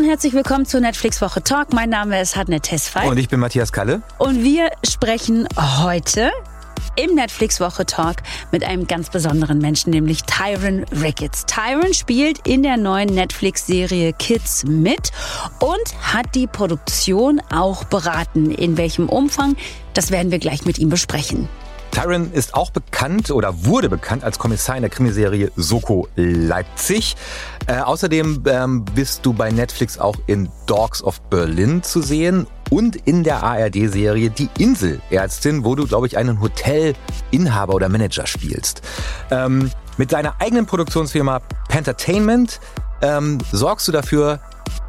und herzlich willkommen zur Netflix Woche Talk. Mein Name ist Hadne Tesfay. Und ich bin Matthias Kalle. Und wir sprechen heute im Netflix Woche Talk mit einem ganz besonderen Menschen, nämlich Tyron Ricketts. Tyron spielt in der neuen Netflix-Serie Kids mit und hat die Produktion auch beraten. In welchem Umfang, das werden wir gleich mit ihm besprechen. Tyron ist auch bekannt oder wurde bekannt als Kommissar in der Krimiserie Soko Leipzig. Äh, außerdem ähm, bist du bei Netflix auch in Dogs of Berlin zu sehen und in der ARD-Serie Die Inselärztin, wo du, glaube ich, einen Hotelinhaber oder Manager spielst. Ähm, mit deiner eigenen Produktionsfirma Pentertainment ähm, sorgst du dafür,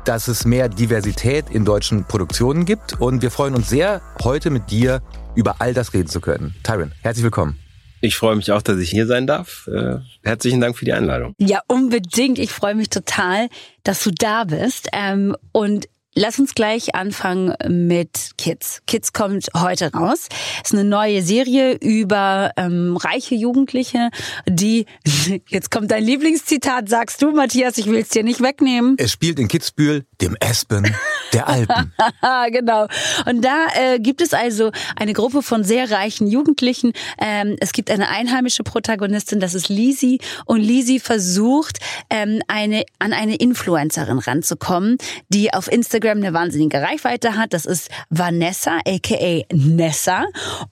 dass es mehr Diversität in deutschen Produktionen gibt. Und wir freuen uns sehr, heute mit dir über all das reden zu können. Tyron, herzlich willkommen. Ich freue mich auch, dass ich hier sein darf. Äh, herzlichen Dank für die Einladung. Ja, unbedingt. Ich freue mich total, dass du da bist. Ähm, und Lass uns gleich anfangen mit Kids. Kids kommt heute raus. Es ist eine neue Serie über ähm, reiche Jugendliche, die jetzt kommt dein Lieblingszitat, sagst du, Matthias, ich will es dir nicht wegnehmen. Es spielt in Kitzbühel, dem Espen der Alpen. genau. Und da äh, gibt es also eine Gruppe von sehr reichen Jugendlichen. Ähm, es gibt eine einheimische Protagonistin, das ist Lisi. Und Lisi versucht, ähm, eine, an eine Influencerin ranzukommen, die auf Instagram Instagram eine wahnsinnige Reichweite hat. Das ist Vanessa, aka Nessa.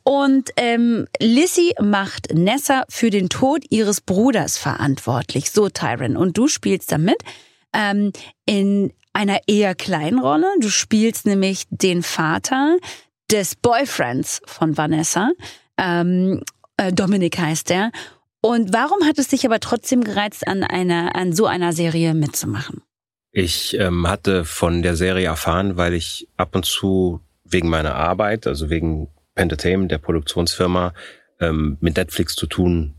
Und ähm, Lissy macht Nessa für den Tod ihres Bruders verantwortlich. So, Tyron. Und du spielst damit ähm, in einer eher kleinen Rolle. Du spielst nämlich den Vater des Boyfriends von Vanessa. Ähm, äh, Dominik heißt er. Und warum hat es dich aber trotzdem gereizt, an einer, an so einer Serie mitzumachen? Ich ähm, hatte von der Serie erfahren, weil ich ab und zu wegen meiner Arbeit, also wegen Pentertainment, der Produktionsfirma, ähm, mit Netflix zu tun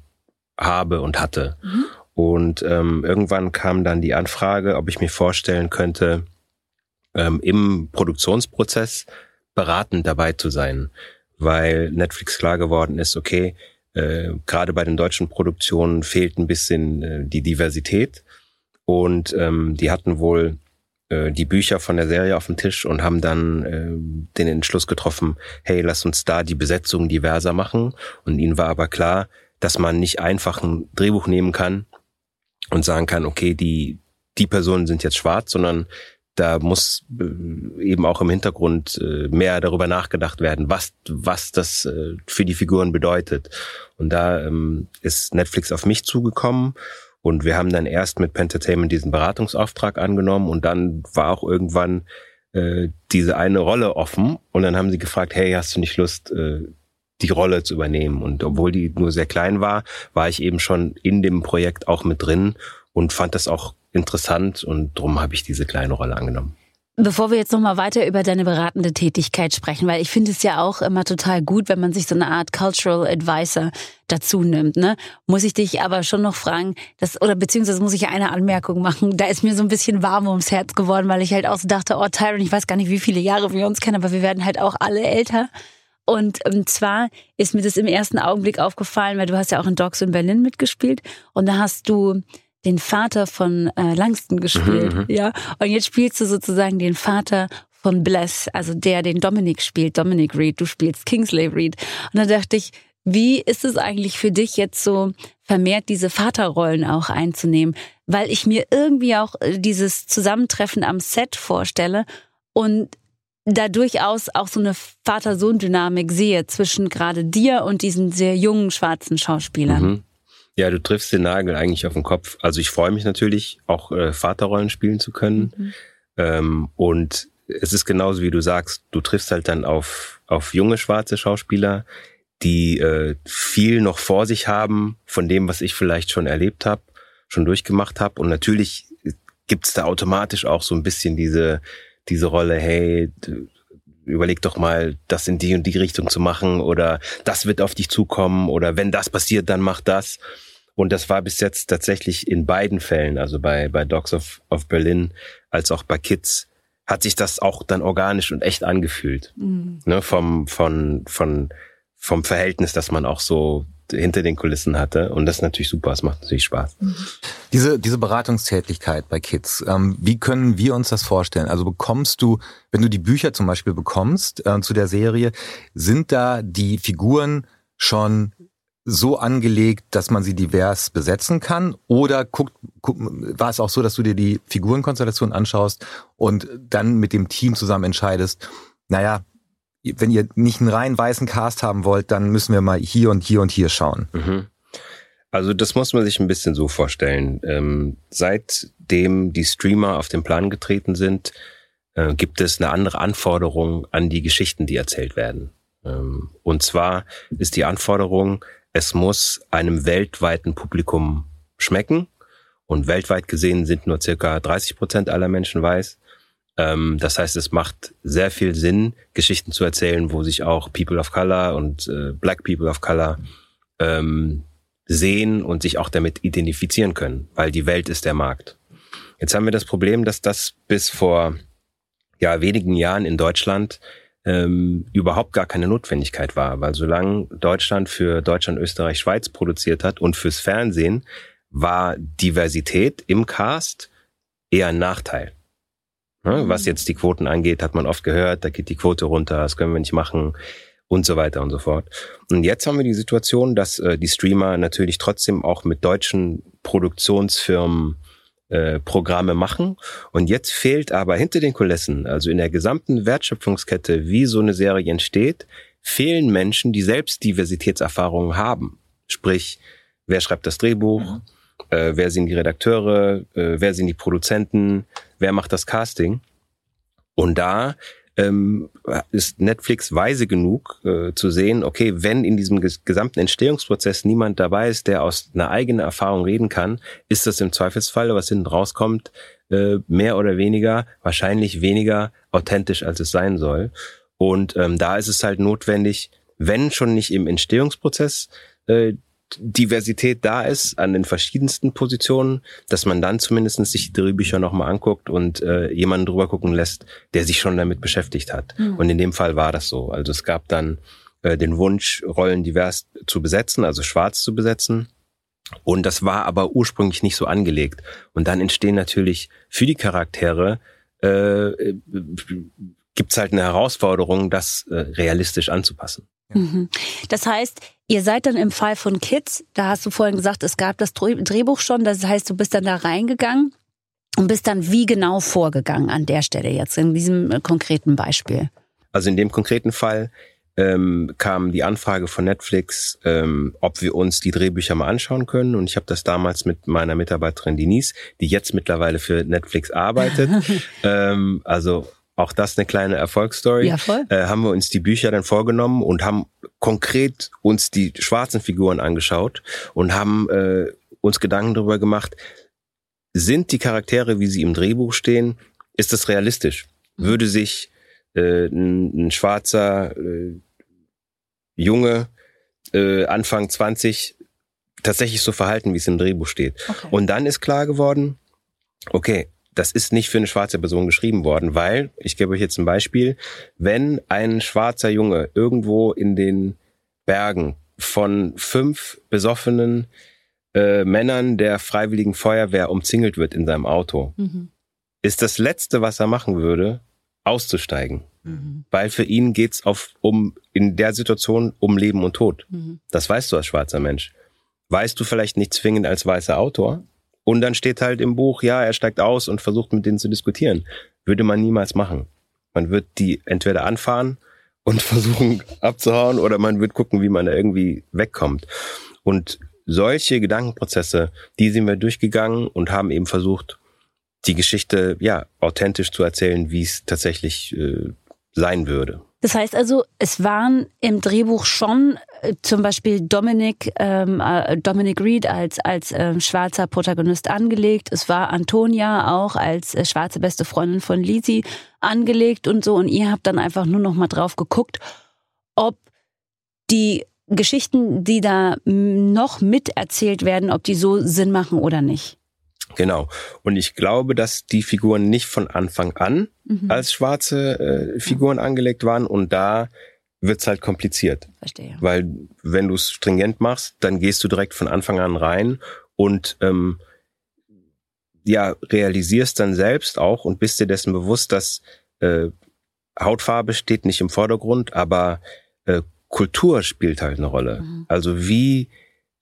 habe und hatte. Mhm. Und ähm, irgendwann kam dann die Anfrage, ob ich mir vorstellen könnte, ähm, im Produktionsprozess beratend dabei zu sein, weil Netflix klar geworden ist, okay, äh, gerade bei den deutschen Produktionen fehlt ein bisschen äh, die Diversität und ähm, die hatten wohl äh, die Bücher von der Serie auf dem Tisch und haben dann äh, den Entschluss getroffen, hey, lass uns da die Besetzung diverser machen. Und ihnen war aber klar, dass man nicht einfach ein Drehbuch nehmen kann und sagen kann, okay, die, die Personen sind jetzt schwarz, sondern da muss äh, eben auch im Hintergrund äh, mehr darüber nachgedacht werden, was, was das äh, für die Figuren bedeutet. Und da ähm, ist Netflix auf mich zugekommen und wir haben dann erst mit Pentertainment diesen Beratungsauftrag angenommen und dann war auch irgendwann äh, diese eine Rolle offen und dann haben sie gefragt, hey, hast du nicht Lust, äh, die Rolle zu übernehmen? Und obwohl die nur sehr klein war, war ich eben schon in dem Projekt auch mit drin und fand das auch interessant und darum habe ich diese kleine Rolle angenommen. Bevor wir jetzt nochmal weiter über deine beratende Tätigkeit sprechen, weil ich finde es ja auch immer total gut, wenn man sich so eine Art Cultural Advisor dazu nimmt, ne? Muss ich dich aber schon noch fragen, das, oder beziehungsweise muss ich eine Anmerkung machen. Da ist mir so ein bisschen warm ums Herz geworden, weil ich halt auch so dachte, oh Tyron, ich weiß gar nicht, wie viele Jahre wir uns kennen, aber wir werden halt auch alle älter. Und zwar ist mir das im ersten Augenblick aufgefallen, weil du hast ja auch in Dogs in Berlin mitgespielt und da hast du den Vater von äh, Langston gespielt, mhm, mhm, ja. Und jetzt spielst du sozusagen den Vater von Bless, also der den Dominic spielt, Dominic Reed, du spielst Kingsley Reed. Und da dachte ich, wie ist es eigentlich für dich jetzt so vermehrt diese Vaterrollen auch einzunehmen? Weil ich mir irgendwie auch äh, dieses Zusammentreffen am Set vorstelle und da durchaus auch so eine Vater-Sohn-Dynamik sehe zwischen gerade dir und diesen sehr jungen schwarzen Schauspielern. Mhm. Ja, du triffst den Nagel eigentlich auf den Kopf. Also ich freue mich natürlich, auch äh, Vaterrollen spielen zu können. Mhm. Ähm, und es ist genauso wie du sagst, du triffst halt dann auf, auf junge schwarze Schauspieler, die äh, viel noch vor sich haben von dem, was ich vielleicht schon erlebt habe, schon durchgemacht habe. Und natürlich gibt's da automatisch auch so ein bisschen diese, diese Rolle, hey, überleg doch mal, das in die und die Richtung zu machen oder das wird auf dich zukommen oder wenn das passiert, dann mach das. Und das war bis jetzt tatsächlich in beiden Fällen, also bei, bei Dogs of, of Berlin als auch bei Kids, hat sich das auch dann organisch und echt angefühlt. Mhm. Ne, vom, von, von, vom Verhältnis, dass man auch so hinter den Kulissen hatte. Und das ist natürlich super, es macht natürlich Spaß. Diese, diese Beratungstätigkeit bei Kids, ähm, wie können wir uns das vorstellen? Also bekommst du, wenn du die Bücher zum Beispiel bekommst äh, zu der Serie, sind da die Figuren schon so angelegt, dass man sie divers besetzen kann? Oder guckt, guck, war es auch so, dass du dir die Figurenkonstellation anschaust und dann mit dem Team zusammen entscheidest, naja, wenn ihr nicht einen rein weißen Cast haben wollt, dann müssen wir mal hier und hier und hier schauen. Mhm. Also das muss man sich ein bisschen so vorstellen. Ähm, seitdem die Streamer auf den Plan getreten sind, äh, gibt es eine andere Anforderung an die Geschichten, die erzählt werden. Ähm, und zwar ist die Anforderung, es muss einem weltweiten Publikum schmecken. Und weltweit gesehen sind nur circa 30 Prozent aller Menschen weiß. Ähm, das heißt, es macht sehr viel Sinn, Geschichten zu erzählen, wo sich auch People of Color und äh, Black People of Color ähm, sehen und sich auch damit identifizieren können, weil die Welt ist der Markt. Jetzt haben wir das Problem, dass das bis vor ja, wenigen Jahren in Deutschland ähm, überhaupt gar keine Notwendigkeit war, weil solange Deutschland für Deutschland, Österreich, Schweiz produziert hat und fürs Fernsehen, war Diversität im Cast eher ein Nachteil. Ne? Was jetzt die Quoten angeht, hat man oft gehört, da geht die Quote runter, das können wir nicht machen und so weiter und so fort. Und jetzt haben wir die Situation, dass äh, die Streamer natürlich trotzdem auch mit deutschen Produktionsfirmen äh, Programme machen. Und jetzt fehlt aber hinter den Kulissen, also in der gesamten Wertschöpfungskette, wie so eine Serie entsteht, fehlen Menschen, die selbst Diversitätserfahrungen haben. Sprich, wer schreibt das Drehbuch, mhm. äh, wer sind die Redakteure, äh, wer sind die Produzenten, wer macht das Casting. Und da ähm, ist Netflix weise genug äh, zu sehen, okay, wenn in diesem gesamten Entstehungsprozess niemand dabei ist, der aus einer eigenen Erfahrung reden kann, ist das im Zweifelsfall, was hinten rauskommt, äh, mehr oder weniger, wahrscheinlich weniger authentisch, als es sein soll. Und ähm, da ist es halt notwendig, wenn schon nicht im Entstehungsprozess äh, Diversität da ist an den verschiedensten Positionen, dass man dann zumindest sich die Drehbücher nochmal anguckt und äh, jemanden drüber gucken lässt, der sich schon damit beschäftigt hat. Mhm. Und in dem Fall war das so. Also es gab dann äh, den Wunsch, Rollen divers zu besetzen, also schwarz zu besetzen. Und das war aber ursprünglich nicht so angelegt. Und dann entstehen natürlich für die Charaktere äh, gibt es halt eine Herausforderung, das äh, realistisch anzupassen. Mhm. Das heißt, ihr seid dann im Fall von Kids, da hast du vorhin gesagt, es gab das Drehbuch schon, das heißt, du bist dann da reingegangen und bist dann wie genau vorgegangen an der Stelle jetzt, in diesem äh, konkreten Beispiel? Also in dem konkreten Fall ähm, kam die Anfrage von Netflix, ähm, ob wir uns die Drehbücher mal anschauen können. Und ich habe das damals mit meiner Mitarbeiterin Denise, die jetzt mittlerweile für Netflix arbeitet, ähm, also auch das eine kleine Erfolgsstory. Ja, voll. Äh, haben wir uns die Bücher dann vorgenommen und haben konkret uns die schwarzen Figuren angeschaut und haben äh, uns Gedanken darüber gemacht, sind die Charaktere, wie sie im Drehbuch stehen, ist das realistisch? Mhm. Würde sich äh, ein, ein schwarzer äh, Junge äh, Anfang 20 tatsächlich so verhalten, wie es im Drehbuch steht? Okay. Und dann ist klar geworden, okay, das ist nicht für eine schwarze Person geschrieben worden, weil, ich gebe euch jetzt ein Beispiel, wenn ein schwarzer Junge irgendwo in den Bergen von fünf besoffenen äh, Männern der Freiwilligen Feuerwehr umzingelt wird in seinem Auto, mhm. ist das Letzte, was er machen würde, auszusteigen. Mhm. Weil für ihn geht's auf, um, in der Situation um Leben und Tod. Mhm. Das weißt du als schwarzer Mensch. Weißt du vielleicht nicht zwingend als weißer Autor, und dann steht halt im Buch, ja, er steigt aus und versucht mit denen zu diskutieren. Würde man niemals machen. Man wird die entweder anfahren und versuchen abzuhauen oder man wird gucken, wie man da irgendwie wegkommt. Und solche Gedankenprozesse, die sind wir durchgegangen und haben eben versucht, die Geschichte ja authentisch zu erzählen, wie es tatsächlich äh, sein würde. Das heißt also, es waren im Drehbuch schon äh, zum Beispiel Dominic, ähm, äh, Dominic Reed als, als äh, schwarzer Protagonist angelegt. Es war Antonia auch als äh, schwarze beste Freundin von Lizzie angelegt und so. Und ihr habt dann einfach nur noch mal drauf geguckt, ob die Geschichten, die da noch miterzählt werden, ob die so Sinn machen oder nicht. Genau. Und ich glaube, dass die Figuren nicht von Anfang an mhm. als schwarze äh, Figuren angelegt waren und da wird's halt kompliziert. Verstehe. Weil wenn du es stringent machst, dann gehst du direkt von Anfang an rein und ähm, ja, realisierst dann selbst auch und bist dir dessen bewusst, dass äh, Hautfarbe steht nicht im Vordergrund, aber äh, Kultur spielt halt eine Rolle. Mhm. Also wie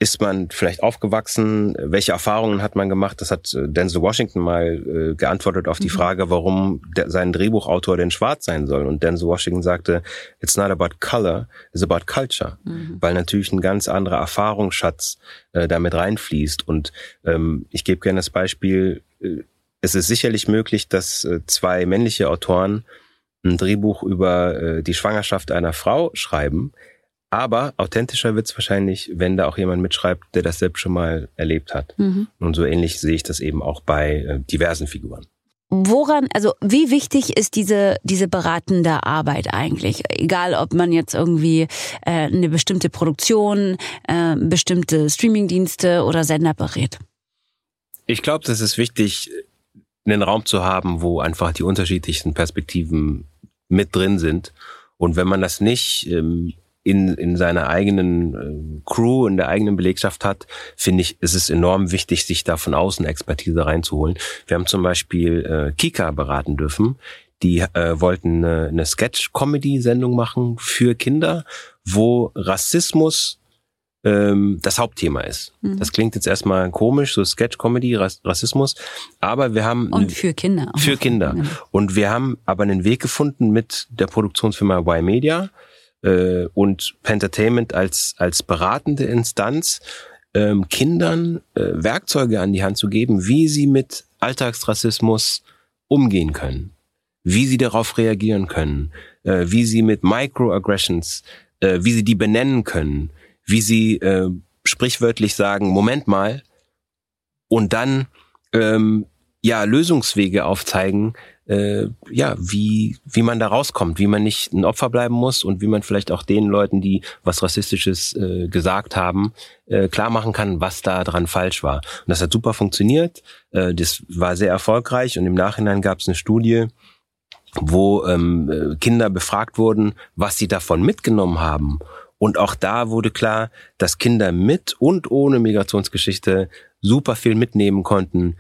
ist man vielleicht aufgewachsen? Welche Erfahrungen hat man gemacht? Das hat äh, Denzel Washington mal äh, geantwortet auf die mhm. Frage, warum der, sein Drehbuchautor denn schwarz sein soll. Und Denzel Washington sagte, it's not about color, it's about culture. Mhm. Weil natürlich ein ganz anderer Erfahrungsschatz äh, damit reinfließt. Und ähm, ich gebe gerne das Beispiel, äh, es ist sicherlich möglich, dass äh, zwei männliche Autoren ein Drehbuch über äh, die Schwangerschaft einer Frau schreiben, aber authentischer wird's wahrscheinlich, wenn da auch jemand mitschreibt, der das selbst schon mal erlebt hat. Mhm. Und so ähnlich sehe ich das eben auch bei äh, diversen Figuren. Woran, also wie wichtig ist diese, diese beratende Arbeit eigentlich? Egal, ob man jetzt irgendwie äh, eine bestimmte Produktion, äh, bestimmte Streamingdienste oder Sender berät. Ich glaube, das ist wichtig, einen Raum zu haben, wo einfach die unterschiedlichsten Perspektiven mit drin sind. Und wenn man das nicht ähm, in, in seiner eigenen äh, Crew, in der eigenen Belegschaft hat, finde ich, ist es enorm wichtig, sich da von außen Expertise reinzuholen. Wir haben zum Beispiel äh, Kika beraten dürfen. Die äh, wollten eine, eine Sketch-Comedy-Sendung machen für Kinder, wo Rassismus ähm, das Hauptthema ist. Mhm. Das klingt jetzt erstmal komisch, so Sketch-Comedy, Rassismus, aber wir haben... Und für Kinder. Für Kinder. Ja. Und wir haben aber einen Weg gefunden mit der Produktionsfirma Y-Media, äh, und Pentertainment als, als beratende Instanz ähm, Kindern äh, Werkzeuge an die Hand zu geben, wie sie mit Alltagsrassismus umgehen können, wie sie darauf reagieren können, äh, wie sie mit Microaggressions, äh, wie sie die benennen können, wie sie äh, sprichwörtlich sagen, Moment mal, und dann ähm, ja Lösungswege aufzeigen, äh, ja, wie, wie man da rauskommt, wie man nicht ein Opfer bleiben muss und wie man vielleicht auch den Leuten, die was Rassistisches äh, gesagt haben, äh, klar machen kann, was da dran falsch war. Und das hat super funktioniert, äh, das war sehr erfolgreich und im Nachhinein gab es eine Studie, wo ähm, äh, Kinder befragt wurden, was sie davon mitgenommen haben. Und auch da wurde klar, dass Kinder mit und ohne Migrationsgeschichte super viel mitnehmen konnten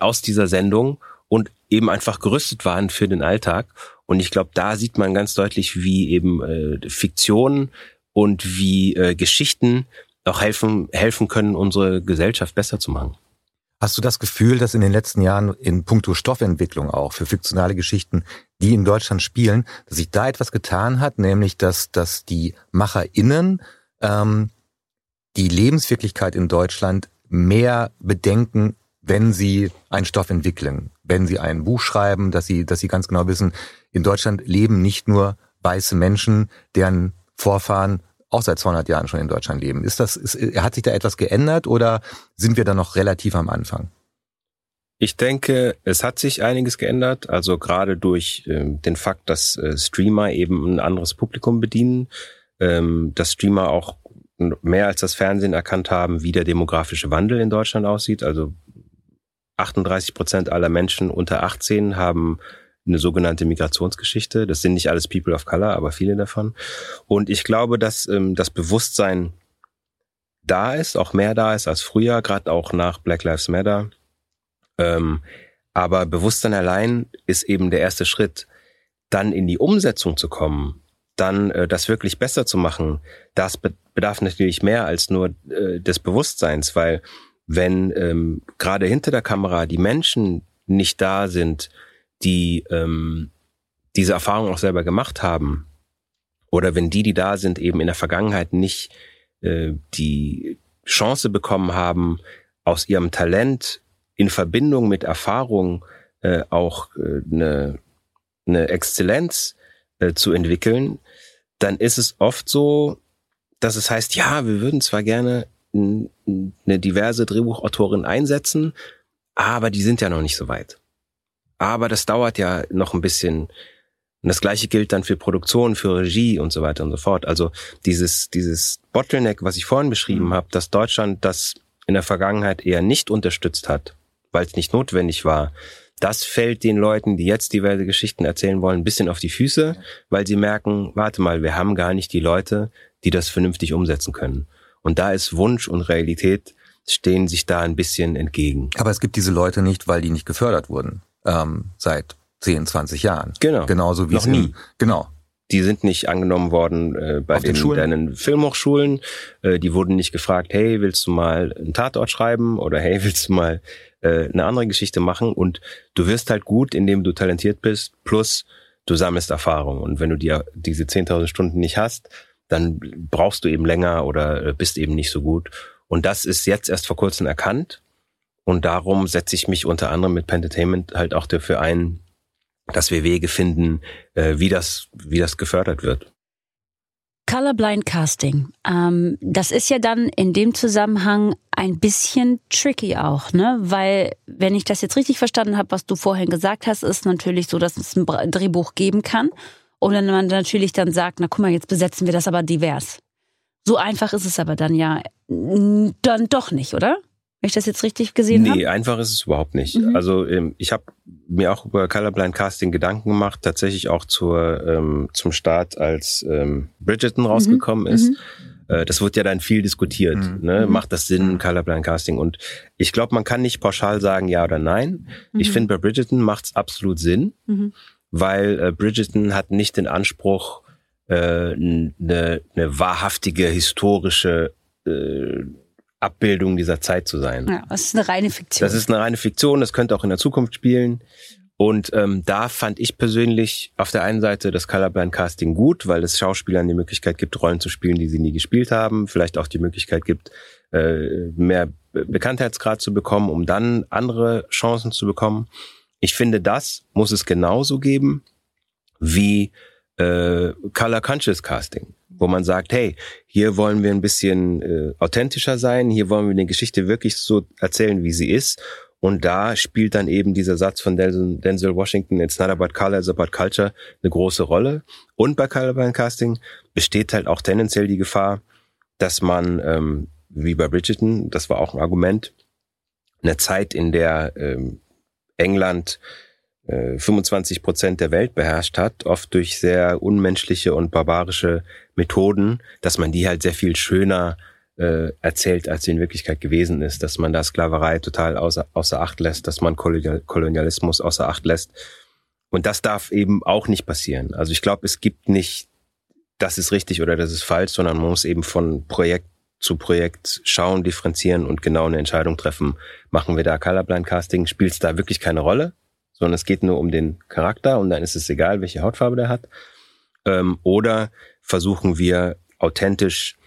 aus dieser Sendung eben einfach gerüstet waren für den Alltag. Und ich glaube, da sieht man ganz deutlich, wie eben äh, Fiktion und wie äh, Geschichten auch helfen, helfen können, unsere Gesellschaft besser zu machen. Hast du das Gefühl, dass in den letzten Jahren in puncto Stoffentwicklung auch für fiktionale Geschichten, die in Deutschland spielen, dass sich da etwas getan hat, nämlich dass, dass die MacherInnen ähm, die Lebenswirklichkeit in Deutschland mehr bedenken, wenn sie einen Stoff entwickeln, wenn sie ein Buch schreiben, dass sie, dass sie ganz genau wissen, in Deutschland leben nicht nur weiße Menschen, deren Vorfahren auch seit 200 Jahren schon in Deutschland leben. Ist das, ist, hat sich da etwas geändert oder sind wir da noch relativ am Anfang? Ich denke, es hat sich einiges geändert, also gerade durch äh, den Fakt, dass äh, Streamer eben ein anderes Publikum bedienen, ähm, dass Streamer auch mehr als das Fernsehen erkannt haben, wie der demografische Wandel in Deutschland aussieht. Also 38 Prozent aller Menschen unter 18 haben eine sogenannte Migrationsgeschichte. Das sind nicht alles People of Color, aber viele davon. Und ich glaube, dass ähm, das Bewusstsein da ist, auch mehr da ist als früher, gerade auch nach Black Lives Matter. Ähm, aber Bewusstsein allein ist eben der erste Schritt. Dann in die Umsetzung zu kommen, dann äh, das wirklich besser zu machen, das bedarf natürlich mehr als nur äh, des Bewusstseins, weil wenn ähm, gerade hinter der Kamera die Menschen nicht da sind, die ähm, diese Erfahrung auch selber gemacht haben, oder wenn die, die da sind, eben in der Vergangenheit nicht äh, die Chance bekommen haben, aus ihrem Talent in Verbindung mit Erfahrung äh, auch äh, eine, eine Exzellenz äh, zu entwickeln, dann ist es oft so, dass es heißt, ja, wir würden zwar gerne eine diverse Drehbuchautorin einsetzen, aber die sind ja noch nicht so weit. Aber das dauert ja noch ein bisschen. Und das gleiche gilt dann für Produktion, für Regie und so weiter und so fort. Also dieses, dieses Bottleneck, was ich vorhin beschrieben mhm. habe, dass Deutschland das in der Vergangenheit eher nicht unterstützt hat, weil es nicht notwendig war, das fällt den Leuten, die jetzt diverse Geschichten erzählen wollen, ein bisschen auf die Füße, weil sie merken, warte mal, wir haben gar nicht die Leute, die das vernünftig umsetzen können. Und da ist Wunsch und Realität stehen sich da ein bisschen entgegen. Aber es gibt diese Leute nicht, weil die nicht gefördert wurden ähm, seit 10, 20 Jahren. Genau. Genauso wie Noch es nie. Genau. Die sind nicht angenommen worden äh, bei Auf den den, Schulen? deinen Filmhochschulen. Äh, die wurden nicht gefragt, hey, willst du mal einen Tatort schreiben oder hey, willst du mal äh, eine andere Geschichte machen? Und du wirst halt gut, indem du talentiert bist, plus du sammelst Erfahrung. Und wenn du die, diese 10.000 Stunden nicht hast, dann brauchst du eben länger oder äh, bist eben nicht so gut. Und das ist jetzt erst vor kurzem erkannt. Und darum setze ich mich unter anderem mit Pentertainment halt auch dafür ein, dass wir Wege finden, äh, wie das, wie das gefördert wird. Colorblind Casting. Ähm, das ist ja dann in dem Zusammenhang ein bisschen tricky auch, ne? Weil, wenn ich das jetzt richtig verstanden habe, was du vorhin gesagt hast, ist natürlich so, dass es ein Drehbuch geben kann. Und wenn man natürlich dann sagt, na guck mal, jetzt besetzen wir das aber divers. So einfach ist es aber dann ja dann doch nicht, oder? Wenn ich das jetzt richtig gesehen habe. Nee, einfach ist es überhaupt nicht. Mhm. Also ähm, ich habe mir auch über Colorblind Casting Gedanken gemacht, tatsächlich auch zur, ähm, zum Start, als ähm, Bridgerton rausgekommen ist. Mhm. Äh, das wird ja dann viel diskutiert. Mhm. Ne? Mhm. Macht das Sinn, Colorblind Casting? Und ich glaube, man kann nicht pauschal sagen ja oder nein. Ich Mhm. finde, bei Bridgerton macht es absolut Sinn, Mhm. Weil äh, Bridgerton hat nicht den Anspruch, eine äh, ne, ne wahrhaftige historische äh, Abbildung dieser Zeit zu sein. Ja, das ist eine reine Fiktion. Das ist eine reine Fiktion, das könnte auch in der Zukunft spielen. Und ähm, da fand ich persönlich auf der einen Seite das Colorblind Casting gut, weil es Schauspielern die Möglichkeit gibt, Rollen zu spielen, die sie nie gespielt haben. Vielleicht auch die Möglichkeit gibt, äh, mehr Be- Bekanntheitsgrad zu bekommen, um dann andere Chancen zu bekommen. Ich finde, das muss es genauso geben wie äh, Color Conscious Casting, wo man sagt, hey, hier wollen wir ein bisschen äh, authentischer sein, hier wollen wir eine Geschichte wirklich so erzählen, wie sie ist. Und da spielt dann eben dieser Satz von Denzel, Washington, It's not about color, it's about culture, eine große Rolle. Und bei Colorblind Casting besteht halt auch tendenziell die Gefahr, dass man, ähm, wie bei Bridgerton, das war auch ein Argument, eine Zeit, in der ähm, England äh, 25 Prozent der Welt beherrscht hat, oft durch sehr unmenschliche und barbarische Methoden, dass man die halt sehr viel schöner äh, erzählt, als sie in Wirklichkeit gewesen ist, dass man da Sklaverei total außer, außer Acht lässt, dass man Kolonial Kolonialismus außer Acht lässt. Und das darf eben auch nicht passieren. Also ich glaube, es gibt nicht, das ist richtig oder das ist falsch, sondern man muss eben von Projekt zu Projekt schauen, differenzieren und genau eine Entscheidung treffen. Machen wir da Colorblind Casting? Spielt es da wirklich keine Rolle? Sondern es geht nur um den Charakter und dann ist es egal, welche Hautfarbe der hat. Ähm, oder versuchen wir authentisch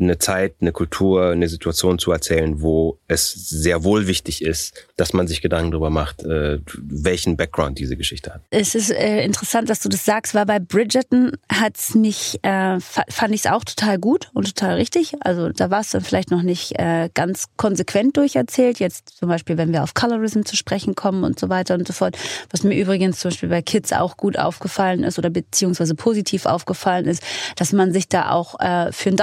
eine Zeit, eine Kultur, eine Situation zu erzählen, wo es sehr wohl wichtig ist, dass man sich Gedanken darüber macht, äh, welchen Background diese Geschichte hat. Es ist äh, interessant, dass du das sagst, weil bei Bridgerton hat's mich, äh, fa- fand ich es auch total gut und total richtig. Also da war es dann vielleicht noch nicht äh, ganz konsequent durcherzählt. Jetzt zum Beispiel, wenn wir auf Colorism zu sprechen kommen und so weiter und so fort. Was mir übrigens zum Beispiel bei Kids auch gut aufgefallen ist oder beziehungsweise positiv aufgefallen ist, dass man sich da auch äh, für einen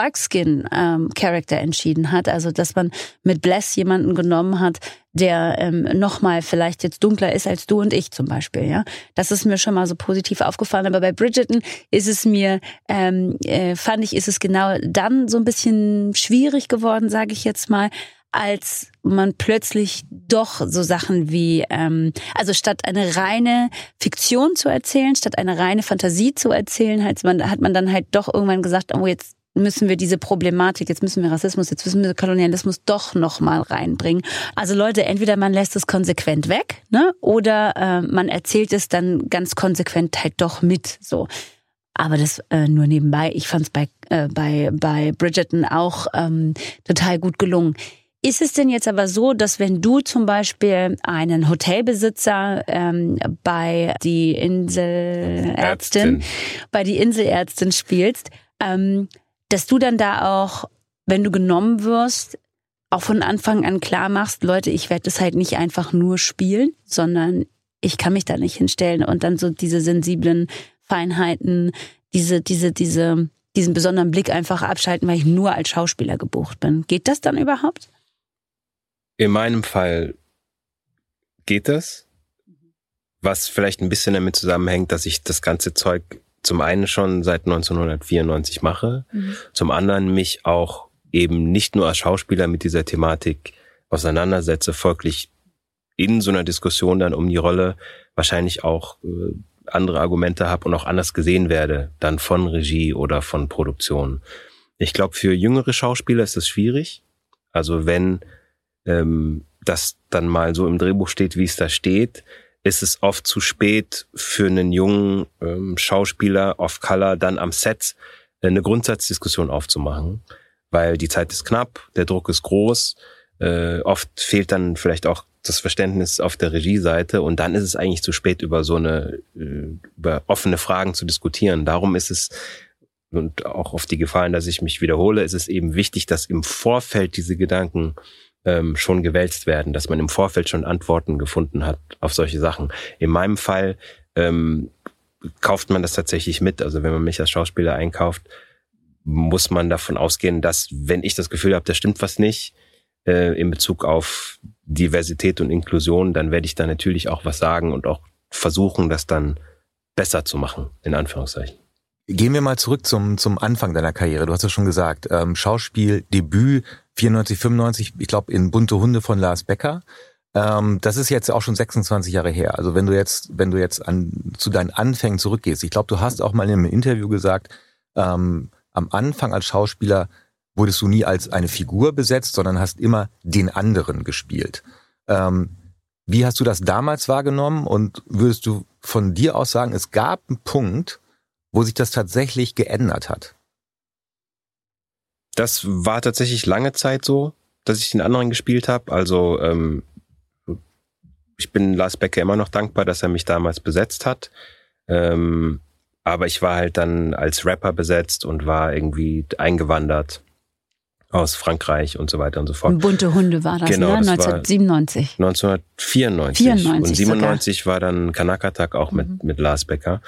Darkskin ähm, Character entschieden hat. Also dass man mit Bless jemanden genommen hat, der ähm, nochmal vielleicht jetzt dunkler ist als du und ich zum Beispiel. Ja, das ist mir schon mal so positiv aufgefallen. Aber bei Bridgerton ist es mir, ähm, äh, fand ich, ist es genau dann so ein bisschen schwierig geworden, sage ich jetzt mal, als man plötzlich doch so Sachen wie, ähm, also statt eine reine Fiktion zu erzählen, statt eine reine Fantasie zu erzählen, hat man, hat man dann halt doch irgendwann gesagt, oh jetzt müssen wir diese Problematik, jetzt müssen wir Rassismus, jetzt müssen wir Kolonialismus doch nochmal reinbringen. Also Leute, entweder man lässt es konsequent weg, ne, oder äh, man erzählt es dann ganz konsequent halt doch mit, so. Aber das äh, nur nebenbei. Ich fand es bei, äh, bei, bei Bridgerton auch ähm, total gut gelungen. Ist es denn jetzt aber so, dass wenn du zum Beispiel einen Hotelbesitzer ähm, bei die Inselärztin, Ärztin. bei die Inselärztin spielst, ähm, dass du dann da auch, wenn du genommen wirst, auch von Anfang an klar machst, Leute, ich werde das halt nicht einfach nur spielen, sondern ich kann mich da nicht hinstellen und dann so diese sensiblen Feinheiten, diese, diese, diese, diesen besonderen Blick einfach abschalten, weil ich nur als Schauspieler gebucht bin. Geht das dann überhaupt? In meinem Fall geht das. Was vielleicht ein bisschen damit zusammenhängt, dass ich das ganze Zeug zum einen schon seit 1994 mache, mhm. zum anderen mich auch eben nicht nur als Schauspieler mit dieser Thematik auseinandersetze, folglich in so einer Diskussion dann um die Rolle wahrscheinlich auch äh, andere Argumente habe und auch anders gesehen werde, dann von Regie oder von Produktion. Ich glaube, für jüngere Schauspieler ist das schwierig. Also wenn ähm, das dann mal so im Drehbuch steht, wie es da steht, ist es oft zu spät für einen jungen ähm, Schauspieler of Color dann am Set äh, eine Grundsatzdiskussion aufzumachen, weil die Zeit ist knapp, der Druck ist groß, äh, oft fehlt dann vielleicht auch das Verständnis auf der Regieseite und dann ist es eigentlich zu spät, über so eine, äh, über offene Fragen zu diskutieren. Darum ist es, und auch auf die Gefallen, dass ich mich wiederhole, ist es eben wichtig, dass im Vorfeld diese Gedanken ähm, schon gewälzt werden, dass man im Vorfeld schon Antworten gefunden hat auf solche Sachen. In meinem Fall ähm, kauft man das tatsächlich mit. Also wenn man mich als Schauspieler einkauft, muss man davon ausgehen, dass wenn ich das Gefühl habe, da stimmt was nicht, äh, in Bezug auf Diversität und Inklusion, dann werde ich da natürlich auch was sagen und auch versuchen, das dann besser zu machen, in Anführungszeichen. Gehen wir mal zurück zum, zum Anfang deiner Karriere. Du hast ja schon gesagt, ähm, Schauspiel, Debüt 94, 95, ich glaube in Bunte Hunde von Lars Becker. Ähm, das ist jetzt auch schon 26 Jahre her. Also wenn du jetzt, wenn du jetzt an, zu deinen Anfängen zurückgehst, ich glaube, du hast auch mal in einem Interview gesagt, ähm, am Anfang als Schauspieler wurdest du nie als eine Figur besetzt, sondern hast immer den anderen gespielt. Ähm, wie hast du das damals wahrgenommen und würdest du von dir aus sagen, es gab einen Punkt, wo sich das tatsächlich geändert hat? Das war tatsächlich lange Zeit so, dass ich den anderen gespielt habe. Also ähm, ich bin Lars Becker immer noch dankbar, dass er mich damals besetzt hat. Ähm, aber ich war halt dann als Rapper besetzt und war irgendwie eingewandert aus Frankreich und so weiter und so fort. Bunte Hunde war das, genau, ne? 1997. 1994. 94 und 97 sogar. war dann Kanakatak auch mit, mhm. mit Lars Becker.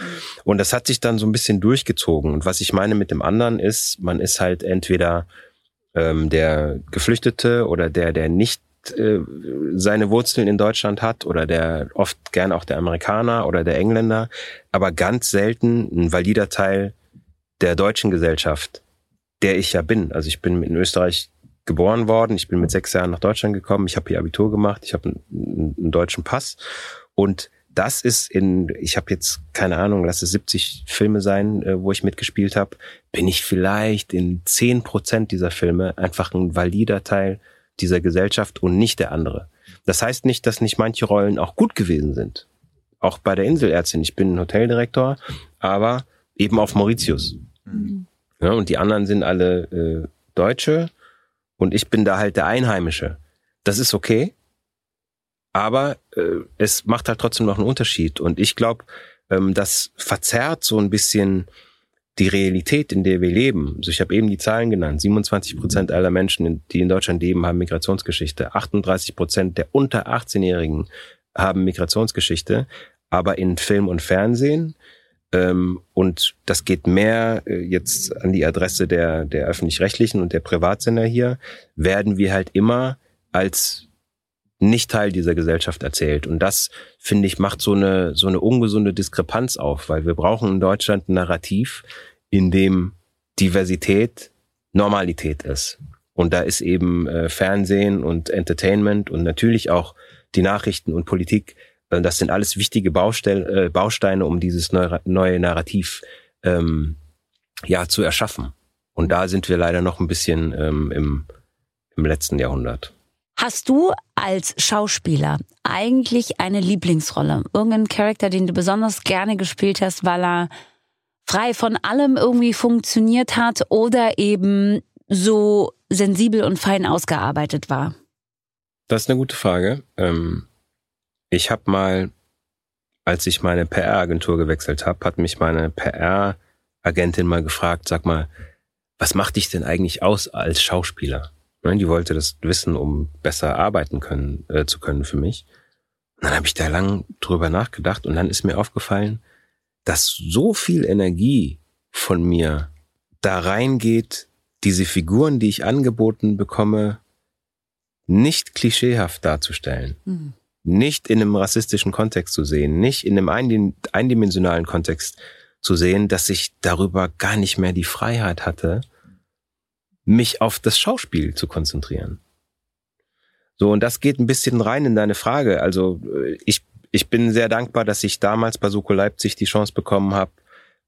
Und das hat sich dann so ein bisschen durchgezogen. Und was ich meine mit dem anderen ist, man ist halt entweder ähm, der Geflüchtete oder der, der nicht äh, seine Wurzeln in Deutschland hat oder der oft gern auch der Amerikaner oder der Engländer, aber ganz selten ein valider Teil der deutschen Gesellschaft der ich ja bin. Also ich bin in Österreich geboren worden, ich bin mit sechs Jahren nach Deutschland gekommen, ich habe hier Abitur gemacht, ich habe einen, einen, deutschen Pass und das ist in, ich habe jetzt keine Ahnung, lass es 70 Filme sein, äh, wo ich mitgespielt habe, bin ich vielleicht in 10 Prozent dieser Filme einfach ein valider Teil dieser Gesellschaft und nicht der andere. Das heißt nicht, dass nicht manche Rollen auch gut gewesen sind. Auch bei der Inselärztin, ich bin ein Hoteldirektor, aber eben auf Mauritius. Mhm. Ja, und die anderen sind alle äh, Deutsche und ich bin da halt der Einheimische. Das ist okay, aber äh, es macht halt trotzdem noch einen Unterschied. Und ich glaube, ähm, das verzerrt so ein bisschen die Realität, in der wir leben. Also ich habe eben die Zahlen genannt. 27 Prozent aller Menschen, die in Deutschland leben, haben Migrationsgeschichte. 38 Prozent der unter 18-Jährigen haben Migrationsgeschichte. Aber in Film und Fernsehen ähm, und das geht mehr äh, jetzt an die Adresse der, der öffentlich-rechtlichen und der Privatsender hier, werden wir halt immer als nicht Teil dieser Gesellschaft erzählt. Und das, finde ich, macht so eine, so eine ungesunde Diskrepanz auf, weil wir brauchen in Deutschland ein Narrativ, in dem Diversität Normalität ist. Und da ist eben äh, Fernsehen und Entertainment und natürlich auch die Nachrichten und Politik das sind alles wichtige Baustell, äh, Bausteine, um dieses neue, neue Narrativ ähm, ja zu erschaffen. Und da sind wir leider noch ein bisschen ähm, im, im letzten Jahrhundert. Hast du als Schauspieler eigentlich eine Lieblingsrolle? Irgendeinen Charakter, den du besonders gerne gespielt hast, weil er frei von allem irgendwie funktioniert hat oder eben so sensibel und fein ausgearbeitet war? Das ist eine gute Frage. Ähm, ich habe mal, als ich meine PR-Agentur gewechselt habe, hat mich meine PR-Agentin mal gefragt, sag mal, was macht dich denn eigentlich aus als Schauspieler? Ne, die wollte das wissen, um besser arbeiten können, äh, zu können für mich. Und dann habe ich da lang drüber nachgedacht und dann ist mir aufgefallen, dass so viel Energie von mir da reingeht, diese Figuren, die ich angeboten bekomme, nicht klischeehaft darzustellen. Mhm nicht in einem rassistischen Kontext zu sehen, nicht in einem eindimensionalen Kontext zu sehen, dass ich darüber gar nicht mehr die Freiheit hatte, mich auf das Schauspiel zu konzentrieren. So, und das geht ein bisschen rein in deine Frage. Also äh, ich, ich bin sehr dankbar, dass ich damals bei Soko Leipzig die Chance bekommen habe,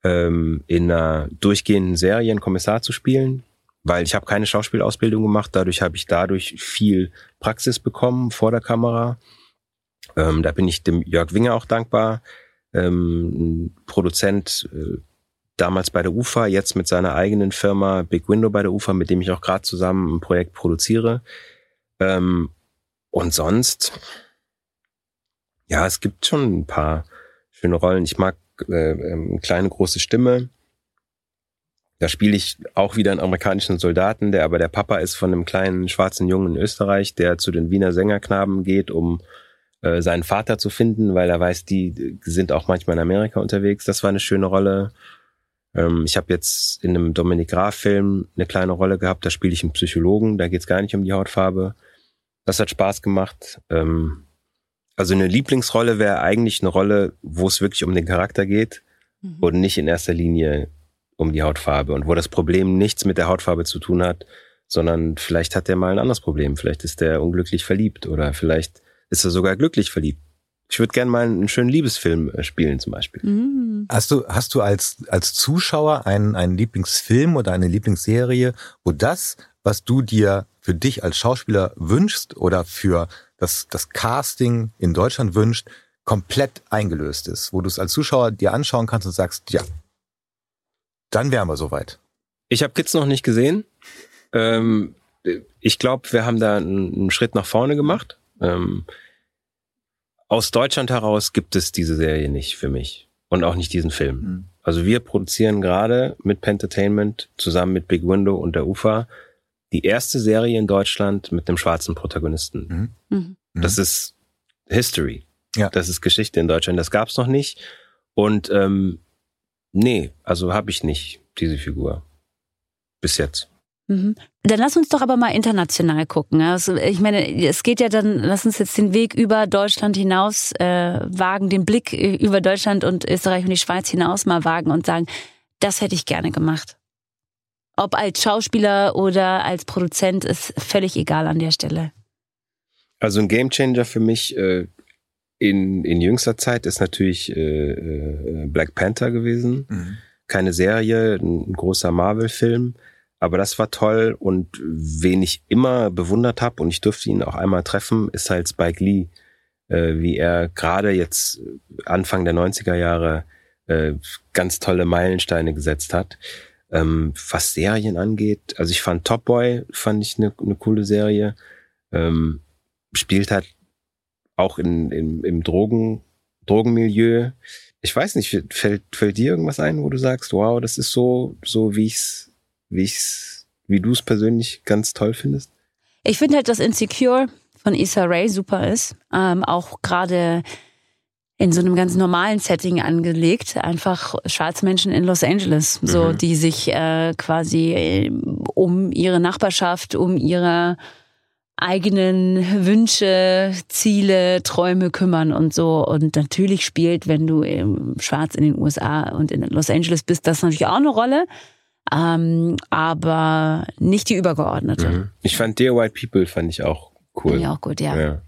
ähm, in einer durchgehenden Serie einen Kommissar zu spielen, weil ich habe keine Schauspielausbildung gemacht. Dadurch habe ich dadurch viel Praxis bekommen vor der Kamera. Ähm, da bin ich dem Jörg Winger auch dankbar, ähm, Produzent äh, damals bei der UFA, jetzt mit seiner eigenen Firma Big Window bei der UFA, mit dem ich auch gerade zusammen ein Projekt produziere. Ähm, und sonst, ja, es gibt schon ein paar schöne Rollen. Ich mag äh, ähm, kleine große Stimme. Da spiele ich auch wieder einen amerikanischen Soldaten, der aber der Papa ist von einem kleinen schwarzen Jungen in Österreich, der zu den Wiener Sängerknaben geht, um äh, seinen Vater zu finden, weil er weiß, die sind auch manchmal in Amerika unterwegs. Das war eine schöne Rolle. Ähm, ich habe jetzt in einem Dominik Graf-Film eine kleine Rolle gehabt, da spiele ich einen Psychologen, da geht es gar nicht um die Hautfarbe. Das hat Spaß gemacht. Ähm, also eine Lieblingsrolle wäre eigentlich eine Rolle, wo es wirklich um den Charakter geht mhm. und nicht in erster Linie um die Hautfarbe und wo das Problem nichts mit der Hautfarbe zu tun hat, sondern vielleicht hat er mal ein anderes Problem. Vielleicht ist er unglücklich verliebt oder vielleicht ist er sogar glücklich verliebt. Ich würde gerne mal einen schönen Liebesfilm äh, spielen zum Beispiel. Mhm. Hast du, hast du als, als Zuschauer einen, einen Lieblingsfilm oder eine Lieblingsserie, wo das, was du dir für dich als Schauspieler wünschst oder für das, das Casting in Deutschland wünscht, komplett eingelöst ist, wo du es als Zuschauer dir anschauen kannst und sagst, ja, dann wären wir soweit. Ich habe Kids noch nicht gesehen. Ähm, ich glaube, wir haben da einen, einen Schritt nach vorne gemacht. Ähm, aus Deutschland heraus gibt es diese Serie nicht für mich und auch nicht diesen Film. Mhm. Also wir produzieren gerade mit Pentertainment zusammen mit Big Window und der UFA die erste Serie in Deutschland mit einem schwarzen Protagonisten. Mhm. mhm. Das ist History. Ja. Das ist Geschichte in Deutschland. Das gab's noch nicht. Und ähm, nee, also habe ich nicht diese Figur bis jetzt. Mhm. Dann lass uns doch aber mal international gucken. Also ich meine, es geht ja dann, lass uns jetzt den Weg über Deutschland hinaus äh, wagen, den Blick über Deutschland und Österreich und die Schweiz hinaus mal wagen und sagen, das hätte ich gerne gemacht. Ob als Schauspieler oder als Produzent ist völlig egal an der Stelle. Also ein Gamechanger für mich äh, in, in jüngster Zeit ist natürlich äh, äh, Black Panther gewesen. Mhm. Keine Serie, ein großer Marvel-Film aber das war toll und wen ich immer bewundert habe und ich durfte ihn auch einmal treffen, ist halt Spike Lee, äh, wie er gerade jetzt Anfang der 90er Jahre äh, ganz tolle Meilensteine gesetzt hat. Ähm, was Serien angeht, also ich fand Top Boy, fand ich eine, eine coole Serie. Ähm, spielt halt auch in, in, im Drogen, Drogenmilieu. Ich weiß nicht, fällt, fällt dir irgendwas ein, wo du sagst, wow, das ist so, so wie ich's wie ich's, wie du es persönlich ganz toll findest? Ich finde halt, dass Insecure von Issa Rae super ist. Ähm, auch gerade in so einem ganz normalen Setting angelegt. Einfach schwarze Menschen in Los Angeles, so mhm. die sich äh, quasi äh, um ihre Nachbarschaft, um ihre eigenen Wünsche, Ziele, Träume kümmern und so. Und natürlich spielt, wenn du schwarz in den USA und in Los Angeles bist, das natürlich auch eine Rolle ähm, aber nicht die übergeordnete. Mhm. Ich fand Dear White People fand ich auch cool. Finde ich auch gut, ja. ja.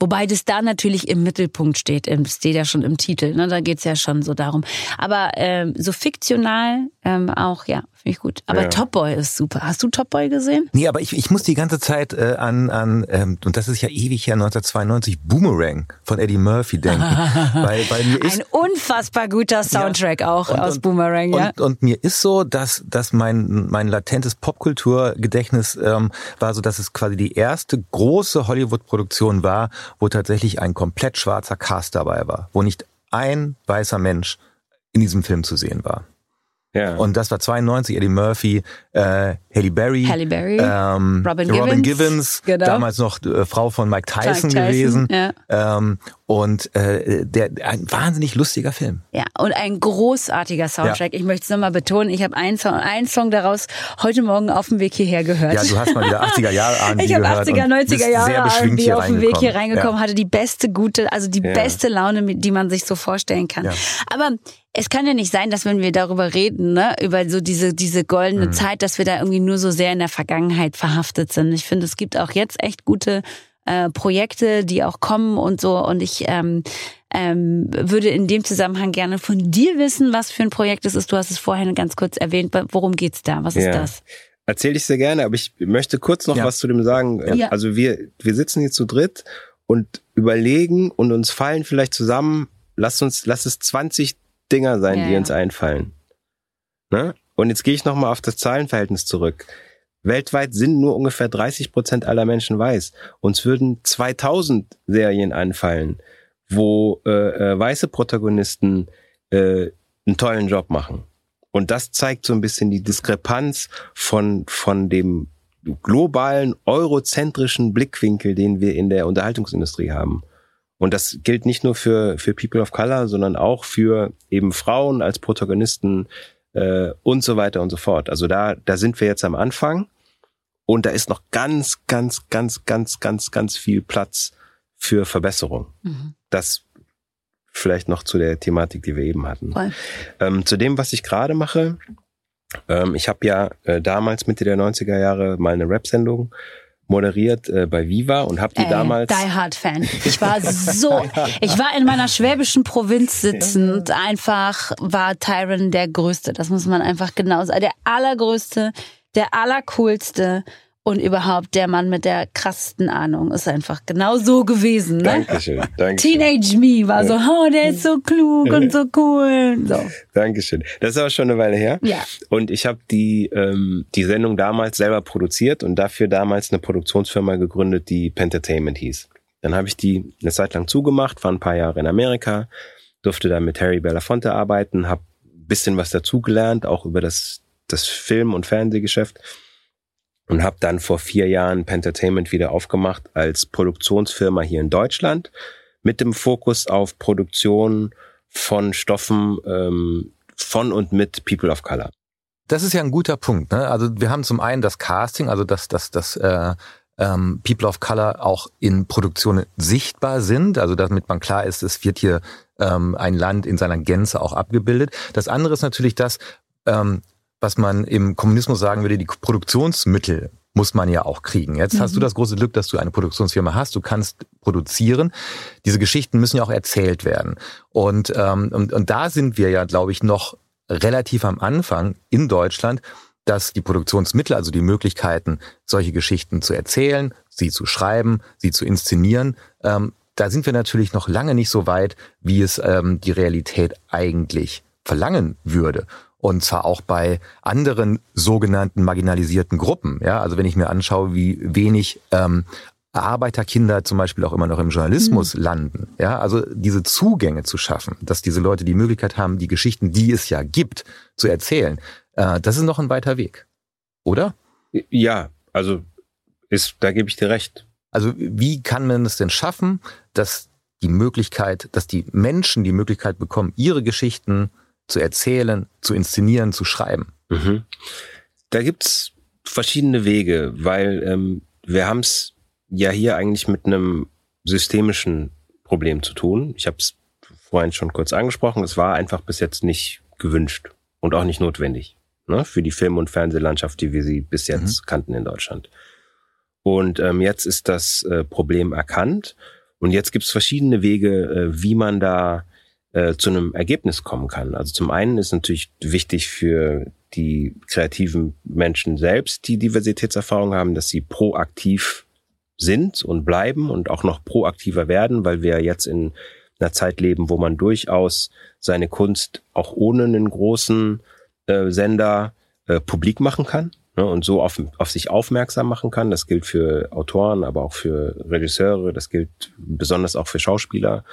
Wobei das da natürlich im Mittelpunkt steht, es steht ja schon im Titel, ne? da geht's ja schon so darum. Aber ähm, so fiktional ähm, auch, ja, finde ich gut. Aber ja. Top Boy ist super. Hast du Top Boy gesehen? Nee, aber ich, ich muss die ganze Zeit äh, an, an ähm, und das ist ja ewig her, 1992, Boomerang von Eddie Murphy denken. weil, weil mir ist, Ein unfassbar guter Soundtrack ja, auch und, aus Boomerang, und, ja. Und, und mir ist so, dass, dass mein, mein latentes Popkulturgedächtnis ähm, war so, dass es quasi die erste große Hollywood-Produktion war, wo tatsächlich ein komplett schwarzer Cast dabei war, wo nicht ein weißer Mensch in diesem Film zu sehen war. Ja. Und das war 92, Eddie Murphy, äh, Halle Berry, Halle Berry ähm, Robin, Robin Givens, Givens genau. damals noch äh, Frau von Mike Tyson, Tyson, gewesen. ja. Ähm, und äh, der ein wahnsinnig lustiger Film. Ja, und ein großartiger Soundtrack. Ich möchte es nochmal betonen. Ich habe einen Song, einen Song daraus heute Morgen auf dem Weg hierher gehört. Ja, du hast mal wieder 80er Jahre R&B Ich habe gehört 80er, und 90er bist Jahre sehr beschwingt R&B hier auf dem Weg hier reingekommen. reingekommen, hatte die beste gute, also die Ja. beste Laune, die man sich so vorstellen kann. Ja. Aber es kann ja nicht sein, dass wenn wir darüber reden, ne, über so diese diese Mhm. goldene Zeit, dass wir da irgendwie nur so sehr in der Vergangenheit verhaftet sind. Ich finde, es gibt auch jetzt echt gute äh, Projekte, die auch kommen und so. Und ich ähm, ähm, würde in dem Zusammenhang gerne von dir wissen, was für ein Projekt es ist. Du hast es vorhin ganz kurz erwähnt. Worum geht's da? Was ist Ja. das? Erzähle ich sehr gerne, aber ich möchte kurz noch Ja. was zu dem sagen. Ja. Also wir, wir sitzen hier zu dritt und überlegen und uns fallen vielleicht zusammen, lass uns, lass es 20 Dinger sein, Ja, die ja. uns einfallen. Ne? Und jetzt gehe ich nochmal auf das Zahlenverhältnis zurück. Weltweit sind nur ungefähr 30 Prozent aller Menschen weiß. Uns würden 2000 Serien einfallen, wo äh, äh, weiße Protagonisten äh, einen tollen Job machen. Und das zeigt so ein bisschen die Diskrepanz von, von dem globalen, eurozentrischen Blickwinkel, den wir in der Unterhaltungsindustrie haben. Und das gilt nicht nur für, für People of Color, sondern auch für eben Frauen als Protagonisten äh, und so weiter und so fort. Also da, da sind wir jetzt am Anfang und da ist noch ganz, ganz, ganz, ganz, ganz, ganz viel Platz für Verbesserung. Mhm. Das vielleicht noch zu der Thematik, die wir eben hatten. Ähm, zu dem, was ich gerade mache. Ähm, ich habe ja äh, damals Mitte der 90er Jahre mal eine Rap-Sendung moderiert äh, bei Viva und habe die Ey, damals Die Hard Fan. Ich war so, ich war in meiner schwäbischen Provinz sitzend. Einfach war Tyron der Größte. Das muss man einfach genau sagen. Der allergrößte, der allercoolste und überhaupt der Mann mit der krassesten Ahnung ist einfach genau so gewesen. Ne? Dankeschön, Dankeschön, Teenage Me war so, oh, der ist so klug und so cool. So, Dankeschön. Das ist aber schon eine Weile her. ja. Und ich habe die, ähm, die Sendung damals selber produziert und dafür damals eine Produktionsfirma gegründet, die Pentertainment hieß. Dann habe ich die eine Zeit lang zugemacht, war ein paar Jahre in Amerika, durfte dann mit Harry Belafonte arbeiten, habe bisschen was dazugelernt, auch über das, das Film- und Fernsehgeschäft und habe dann vor vier Jahren Pentertainment wieder aufgemacht als Produktionsfirma hier in Deutschland mit dem Fokus auf Produktion von Stoffen ähm, von und mit People of Color. Das ist ja ein guter Punkt. Ne? Also wir haben zum einen das Casting, also dass dass dass äh, ähm, People of Color auch in Produktionen sichtbar sind, also damit man klar ist, es wird hier ähm, ein Land in seiner Gänze auch abgebildet. Das andere ist natürlich das, ähm, was man im Kommunismus sagen würde, die Produktionsmittel muss man ja auch kriegen. Jetzt hast du das große Glück, dass du eine Produktionsfirma hast, du kannst produzieren. Diese Geschichten müssen ja auch erzählt werden. Und, ähm, und, und da sind wir ja, glaube ich, noch relativ am Anfang in Deutschland, dass die Produktionsmittel, also die Möglichkeiten, solche Geschichten zu erzählen, sie zu schreiben, sie zu inszenieren, ähm, da sind wir natürlich noch lange nicht so weit, wie es ähm, die Realität eigentlich verlangen würde. Und zwar auch bei anderen sogenannten marginalisierten Gruppen. Ja, also wenn ich mir anschaue, wie wenig ähm, Arbeiterkinder zum Beispiel auch immer noch im Journalismus landen. Ja, also diese Zugänge zu schaffen, dass diese Leute die Möglichkeit haben, die Geschichten, die es ja gibt, zu erzählen. Äh, das ist noch ein weiter Weg, oder? Ja, also ist, da gebe ich dir recht. Also wie kann man es denn schaffen, dass die Möglichkeit, dass die Menschen die Möglichkeit bekommen, ihre Geschichten zu erzählen, zu inszenieren, zu schreiben? Mhm. Da gibt's verschiedene Wege, weil ähm, wir haben es ja hier eigentlich mit einem systemischen Problem zu tun. Ich habe es vorhin schon kurz angesprochen. Es war einfach bis jetzt nicht gewünscht und auch nicht notwendig ne, für die Film- und Fernsehlandschaft, die wir sie bis jetzt kannten in Deutschland. Und ähm, jetzt ist das äh, Problem erkannt und jetzt gibt's verschiedene Wege, äh, wie man da äh, zu einem Ergebnis kommen kann. Also zum einen ist natürlich wichtig für die kreativen Menschen selbst, die Diversitätserfahrung haben, dass sie proaktiv sind und bleiben und auch noch proaktiver werden, weil wir jetzt in einer Zeit leben, wo man durchaus seine Kunst auch ohne einen großen äh, Sender äh, publik machen kann ne, und so auf, auf sich aufmerksam machen kann. Das gilt für Autoren, aber auch für Regisseure, das gilt besonders auch für Schauspieler.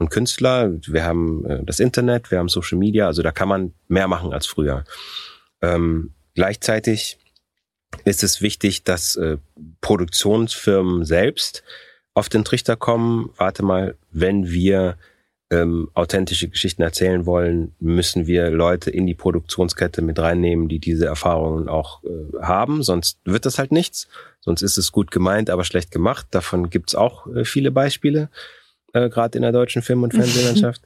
Und Künstler. Wir haben äh, das Internet, wir haben Social Media, also da kann man mehr machen als früher. Ähm, gleichzeitig ist es wichtig, dass äh, Produktionsfirmen selbst auf den Trichter kommen. Warte mal, wenn wir ähm, authentische Geschichten erzählen wollen, müssen wir Leute in die Produktionskette mit reinnehmen, die diese Erfahrungen auch äh, haben. Sonst wird das halt nichts. Sonst ist es gut gemeint, aber schlecht gemacht. Davon gibt's auch äh, viele Beispiele, äh, gerade in der deutschen Film- und Fernsehlandschaft.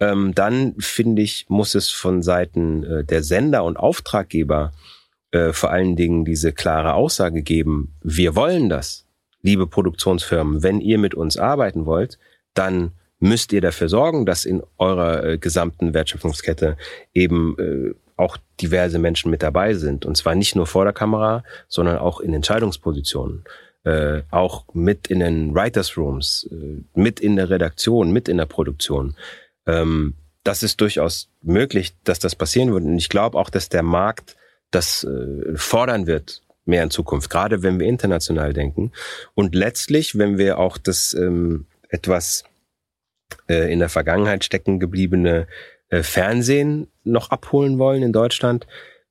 ähm, dann finde ich, muss es von Seiten äh, der Sender und Auftraggeber äh, vor allen Dingen diese klare Aussage geben, wir wollen das, liebe Produktionsfirmen, wenn ihr mit uns arbeiten wollt, dann müsst ihr dafür sorgen, dass in eurer äh, gesamten Wertschöpfungskette eben äh, auch diverse Menschen mit dabei sind. Und zwar nicht nur vor der Kamera, sondern auch in Entscheidungspositionen. Äh, auch mit in den Writers Rooms, äh, mit in der Redaktion, mit in der Produktion. Ähm, das ist durchaus möglich, dass das passieren wird. Und ich glaube auch, dass der Markt das äh, fordern wird, mehr in Zukunft, gerade wenn wir international denken. Und letztlich, wenn wir auch das ähm, etwas äh, in der Vergangenheit stecken gebliebene äh, Fernsehen noch abholen wollen in Deutschland,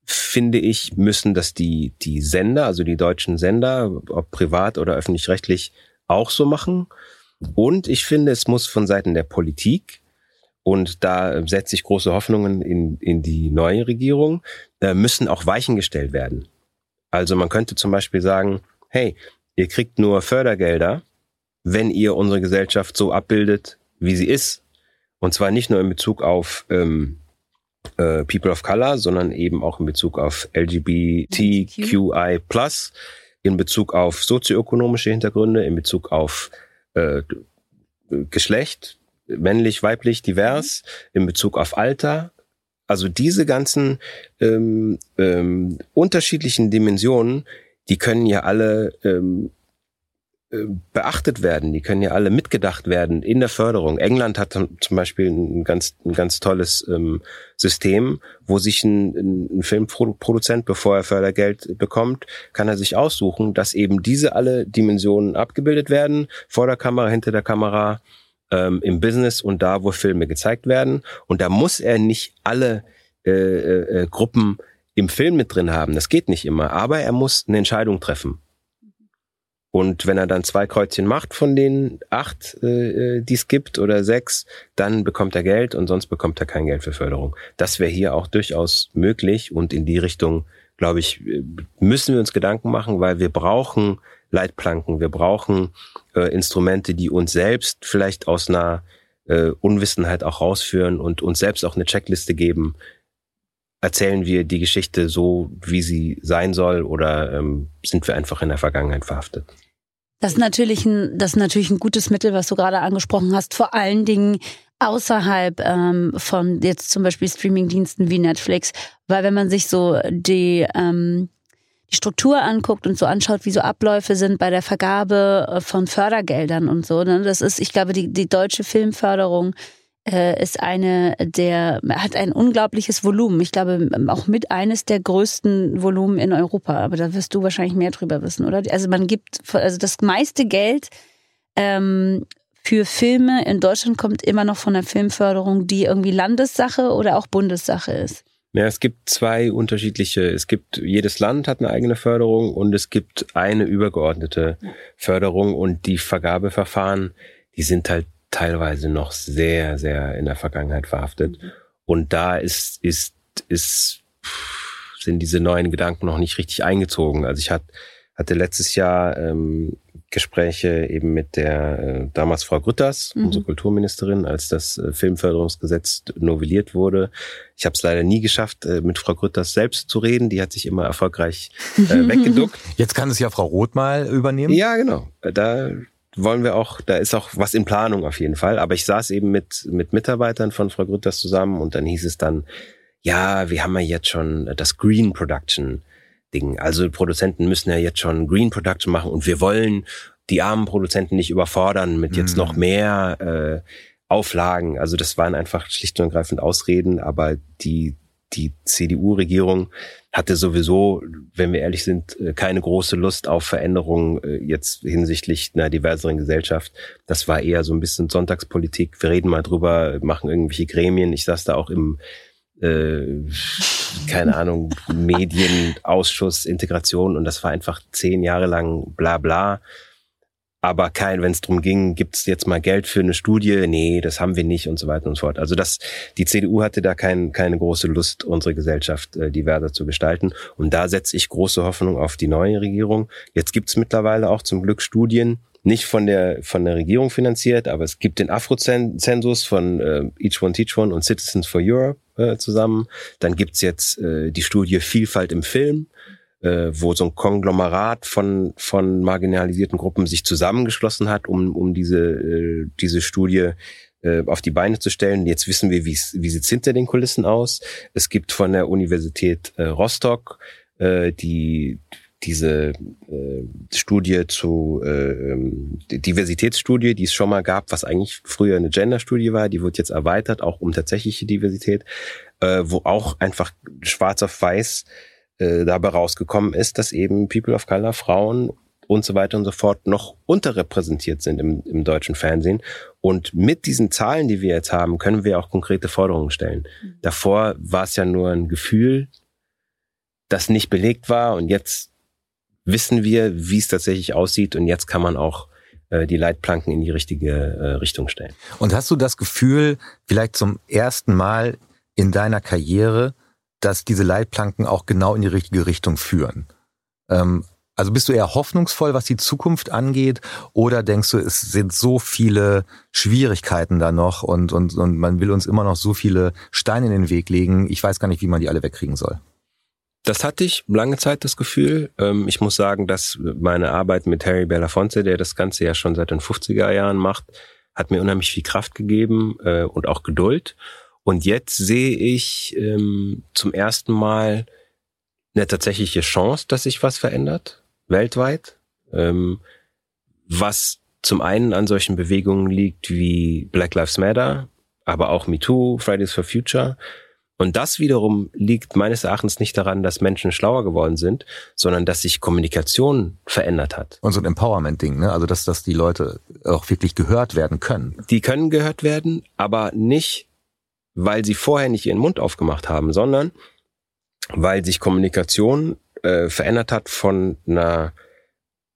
finde ich, müssen das die, die Sender, also die deutschen Sender, ob privat oder öffentlich-rechtlich, auch so machen. Und ich finde, es muss von Seiten der Politik, und da setze ich große Hoffnungen in, in die neue Regierung, äh, müssen auch Weichen gestellt werden. Also man könnte zum Beispiel sagen, hey, ihr kriegt nur Fördergelder, wenn ihr unsere Gesellschaft so abbildet, wie sie ist. Und zwar nicht nur in Bezug auf ähm, äh, People of Color, sondern eben auch in Bezug auf LGBTQI+, in Bezug auf sozioökonomische Hintergründe, in Bezug auf äh, Geschlecht, männlich, weiblich, divers, in Bezug auf Alter. Also diese ganzen ähm, ähm, unterschiedlichen Dimensionen, die können ja alle ähm, äh, beachtet werden, die können ja alle mitgedacht werden in der Förderung. England hat zum Beispiel ein ganz, ein ganz tolles ähm, System, wo sich ein, ein Filmproduzent, bevor er Fördergeld bekommt, kann er sich aussuchen, dass eben diese alle Dimensionen abgebildet werden, vor der Kamera, hinter der Kamera, ähm, im Business und da, wo Filme gezeigt werden. Und da muss er nicht alle äh, äh, äh Gruppen im Film mit drin haben. Das geht nicht immer. Aber er muss eine Entscheidung treffen. Und wenn er dann zwei Kreuzchen macht von den acht, äh, die es gibt oder sechs, dann bekommt er Geld und sonst bekommt er kein Geld für Förderung. Das wäre hier auch durchaus möglich und in die Richtung, glaube ich, müssen wir uns Gedanken machen, weil wir brauchen Leitplanken, wir brauchen äh, Instrumente, die uns selbst vielleicht aus einer äh, Unwissenheit auch rausführen und uns selbst auch eine Checkliste geben. Erzählen wir die Geschichte so, wie sie sein soll, oder ähm, sind wir einfach in der Vergangenheit verhaftet? Das ist natürlich ein, das ist natürlich ein gutes Mittel, was du gerade angesprochen hast. Vor allen Dingen außerhalb ähm, von jetzt zum Beispiel Streamingdiensten wie Netflix, weil wenn man sich so die ähm, die Struktur anguckt und so anschaut, wie so Abläufe sind bei der Vergabe äh, von Fördergeldern und so, ne? das ist, ich glaube, die die deutsche Filmförderung ist eine der, hat ein unglaubliches Volumen. Ich glaube, auch mit eines der größten Volumen in Europa. Aber da wirst du wahrscheinlich mehr drüber wissen, oder? Also man gibt, also das meiste Geld ähm, für Filme in Deutschland kommt immer noch von der Filmförderung, die irgendwie Landessache oder auch Bundessache ist. Ja, es gibt zwei unterschiedliche. Es gibt, jedes Land hat eine eigene Förderung und es gibt eine übergeordnete Förderung und die Vergabeverfahren, die sind halt teilweise noch sehr, sehr in der Vergangenheit verhaftet. Mhm. Und da ist, ist, ist, sind diese neuen Gedanken noch nicht richtig eingezogen. Also ich hatte, hatte letztes Jahr ähm, Gespräche eben mit der äh, damals Frau Grütters, mhm. unsere Kulturministerin, als das äh, Filmförderungsgesetz novelliert wurde. Ich habe es leider nie geschafft, äh, mit Frau Grütters selbst zu reden. Die hat sich immer erfolgreich äh, weggeduckt. Jetzt kann es ja Frau Roth mal übernehmen. Ja, genau. Da wollen wir auch, da ist auch was in Planung auf jeden Fall. Aber ich saß eben mit, mit Mitarbeitern von Frau Grütters zusammen und dann hieß es dann, ja, wir haben ja jetzt schon das Green Production Ding. Also Produzenten müssen ja jetzt schon Green Production machen und wir wollen die armen Produzenten nicht überfordern mit jetzt noch mhm. mehr äh, Auflagen. Also das waren einfach schlicht und ergreifend Ausreden, aber die die CDU-Regierung hatte sowieso, wenn wir ehrlich sind, äh, keine große Lust auf Veränderungen äh, jetzt hinsichtlich einer diverseren Gesellschaft. Das war eher so ein bisschen Sonntagspolitik. Wir reden mal drüber, machen irgendwelche Gremien. Ich saß da auch im äh, keine Ahnung, Medienausschuss, Integration und das war einfach zehn Jahre lang bla bla aber kein, wenn es darum ging, gibt es jetzt mal Geld für eine Studie? Nee, das haben wir nicht und so weiter und so fort. Also das, die CDU hatte da kein, keine große Lust, unsere Gesellschaft äh, diverser zu gestalten. Und da setze ich große Hoffnung auf die neue Regierung. Jetzt gibt es mittlerweile auch zum Glück Studien, nicht von der von der Regierung finanziert, aber es gibt den Afro-Zensus von äh, Each One Teach One und Citizens for Europe äh, zusammen. Dann gibt's jetzt äh, die Studie Vielfalt im Film äh, wo so ein Konglomerat von, von marginalisierten Gruppen sich zusammengeschlossen hat, um, um diese, äh, diese Studie äh, auf die Beine zu stellen. Jetzt wissen wir, wie sieht's hinter den Kulissen aus. Es gibt von der Universität äh, Rostock äh, die diese äh, Studie zu äh, ähm, Diversitätsstudie, die es schon mal gab, was eigentlich früher eine Gender-Studie war, die wird jetzt erweitert, auch um tatsächliche Diversität, äh, wo auch einfach schwarz auf weiß äh, dabei rausgekommen ist, dass eben People of Color, Frauen und so weiter und so fort noch unterrepräsentiert sind im, im deutschen Fernsehen. Und mit diesen Zahlen, die wir jetzt haben, können wir auch konkrete Forderungen stellen. Mhm. Davor war es ja nur ein Gefühl, das nicht belegt war und jetzt wissen wir, wie es tatsächlich aussieht und jetzt kann man auch äh, die Leitplanken in die richtige äh, Richtung stellen. Und hast du das Gefühl, vielleicht zum ersten Mal in deiner Karriere, dass diese Leitplanken auch genau in die richtige Richtung führen. Ähm, also bist du eher hoffnungsvoll, was die Zukunft angeht, oder denkst du, es sind so viele Schwierigkeiten da noch und, und, und man will uns immer noch so viele Steine in den Weg legen? Ich weiß gar nicht, wie man die alle wegkriegen soll. Das hatte ich lange Zeit das Gefühl. Ähm, ich muss sagen, dass meine Arbeit mit Harry Belafonte, der das Ganze ja schon seit den 50er Jahren macht, hat mir unheimlich viel Kraft gegeben äh, und auch Geduld. Und jetzt sehe ich ähm, zum ersten Mal eine tatsächliche Chance, dass sich was verändert, weltweit. Ähm, was zum einen an solchen Bewegungen liegt wie Black Lives Matter, aber auch MeToo, Fridays for Future. Und das wiederum liegt meines Erachtens nicht daran, dass Menschen schlauer geworden sind, sondern dass sich Kommunikation verändert hat. Und so ein Empowerment-Ding, ne? Also dass, dass die Leute auch wirklich gehört werden können. Die können gehört werden, aber nicht weil sie vorher nicht ihren Mund aufgemacht haben, sondern weil sich Kommunikation äh, verändert hat von einer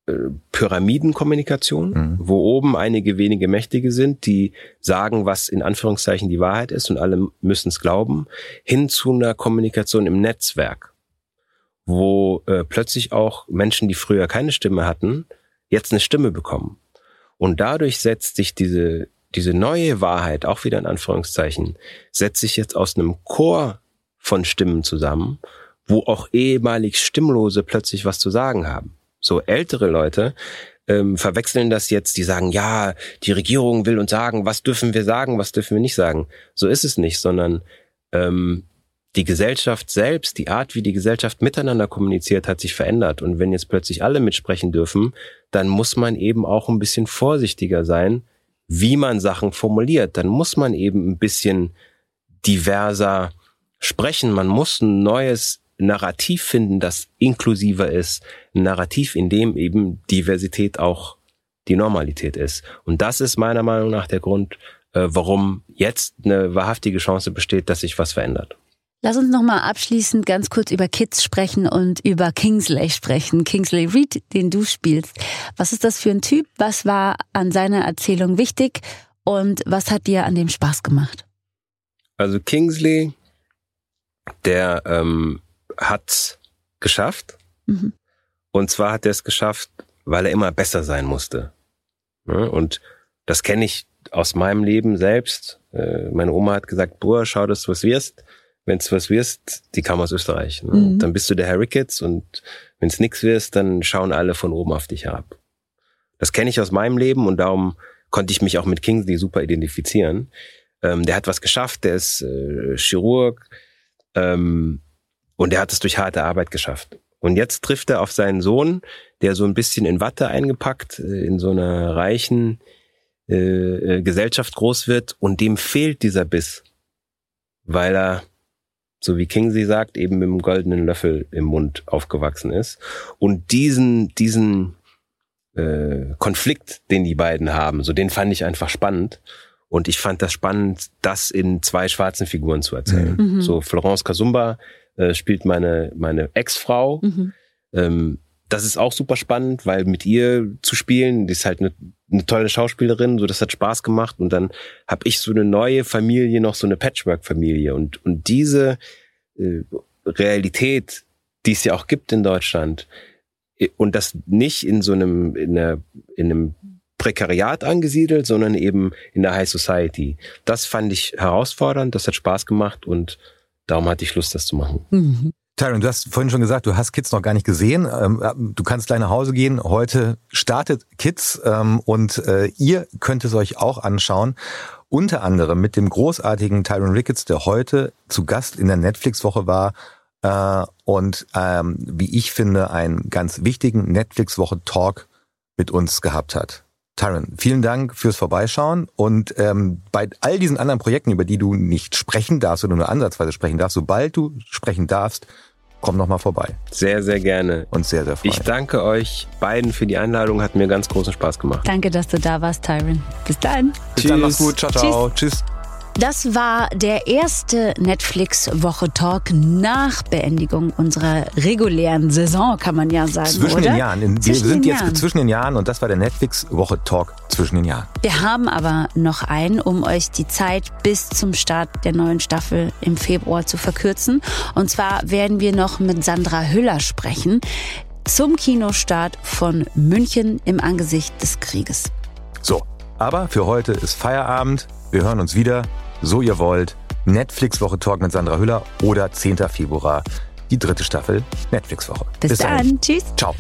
äh, Pyramidenkommunikation, mhm. wo oben einige wenige Mächtige sind, die sagen, was in Anführungszeichen die Wahrheit ist und alle müssen es glauben, hin zu einer Kommunikation im Netzwerk, wo äh, plötzlich auch Menschen, die früher keine Stimme hatten, jetzt eine Stimme bekommen. Und dadurch setzt sich diese diese neue Wahrheit, auch wieder in Anführungszeichen, setzt sich jetzt aus einem Chor von Stimmen zusammen, wo auch ehemalig Stimmlose plötzlich was zu sagen haben. So ältere Leute ähm, verwechseln das jetzt, die sagen, ja, die Regierung will uns sagen, was dürfen wir sagen, was dürfen wir nicht sagen. So ist es nicht, sondern ähm, die Gesellschaft selbst, die Art, wie die Gesellschaft miteinander kommuniziert, hat sich verändert. Und wenn jetzt plötzlich alle mitsprechen dürfen, dann muss man eben auch ein bisschen vorsichtiger sein, wie man Sachen formuliert. Dann muss man eben ein bisschen diverser sprechen. Man muss ein neues Narrativ finden, das inklusiver ist. Ein Narrativ, in dem eben Diversität auch die Normalität ist. Und das ist meiner Meinung nach der Grund, äh, warum jetzt eine wahrhaftige Chance besteht, dass sich was verändert. Lass uns nochmal abschließend ganz kurz über Kids sprechen und über Kingsley sprechen. Kingsley Reed, den du spielst. Was ist das für ein Typ? Was war an seiner Erzählung wichtig? Und was hat dir an dem Spaß gemacht? Also Kingsley, der ähm, hat geschafft. Mhm. Und zwar hat er es geschafft, weil er immer besser sein musste. Und das kenne ich aus meinem Leben selbst. Äh, meine Oma hat gesagt, Bruder, schau, dass du was wirst wenn es was wirst, die kam aus Österreich. Ne? Mhm. Dann bist du der Harry Kids und wenn es nix wirst, dann schauen alle von oben auf dich herab. Das kenne ich aus meinem Leben und darum konnte ich mich auch mit Kingsley super identifizieren. Ähm, der hat was geschafft, der ist äh, Chirurg ähm, und der hat es durch harte Arbeit geschafft. Und jetzt trifft er auf seinen Sohn, der so ein bisschen in Watte eingepackt, äh, in so einer reichen äh, äh, Gesellschaft groß wird und dem fehlt dieser Biss, weil er so wie Kingsley sagt, eben mit dem goldenen Löffel im Mund aufgewachsen ist. Und diesen, diesen äh, Konflikt, den die beiden haben, so den fand ich einfach spannend. Und ich fand das spannend, das in zwei schwarzen Figuren zu erzählen. Mhm. So Florence Kasumba äh, spielt meine, meine Ex-Frau. Mhm. Ähm, das ist auch super spannend, weil mit ihr zu spielen, die ist halt eine, eine tolle Schauspielerin, so das hat Spaß gemacht und dann habe ich so eine neue Familie, noch so eine Patchwork-Familie und und diese äh, Realität, die es ja auch gibt in Deutschland und das nicht in so einem in, einer, in einem Prekariat angesiedelt, sondern eben in der High Society. Das fand ich herausfordernd, das hat Spaß gemacht und darum hatte ich Lust, das zu machen. Mhm. Tyron, du hast vorhin schon gesagt, du hast Kids noch gar nicht gesehen. Ähm, äh, du kannst gleich nach Hause gehen. Heute startet Kids ähm, und äh, ihr könnt es euch auch anschauen. Unter anderem mit dem großartigen Tyron Ricketts, der heute zu Gast in der Netflix-Woche war äh, und ähm, wie ich finde, einen ganz wichtigen Netflix-Woche-Talk mit uns gehabt hat. Tyron, vielen Dank fürs Vorbeischauen und ähm, bei all diesen anderen Projekten, über die du nicht sprechen darfst oder nur ansatzweise sprechen darfst, sobald du sprechen darfst, komm noch mal vorbei. Sehr, sehr gerne. Und sehr, sehr freuen. Ich danke euch beiden für die Einladung. Hat mir ganz großen Spaß gemacht. Danke, dass du da warst, Tyron. Bis dann. Bis Tschüss. dann, mach's gut. Ciao, ciao. Tschüss. Tschüss. Das war der erste Netflix-Woche-Talk nach Beendigung unserer regulären Saison, kann man ja sagen. Zwischen oder? den Jahren. In, wir sind jetzt Jahren. zwischen den Jahren und das war der Netflix-Woche-Talk zwischen den Jahren. Wir haben aber noch einen, um euch die Zeit bis zum Start der neuen Staffel im Februar zu verkürzen. Und zwar werden wir noch mit Sandra Hüller sprechen zum Kinostart von München im Angesicht des Krieges. So, aber für heute ist Feierabend. Wir hören uns wieder so ihr wollt, Netflix-Woche Talk mit Sandra Hüller oder 10. Februar, die dritte Staffel Netflix-Woche. Bis, Bis dann. Tschüss. Ciao.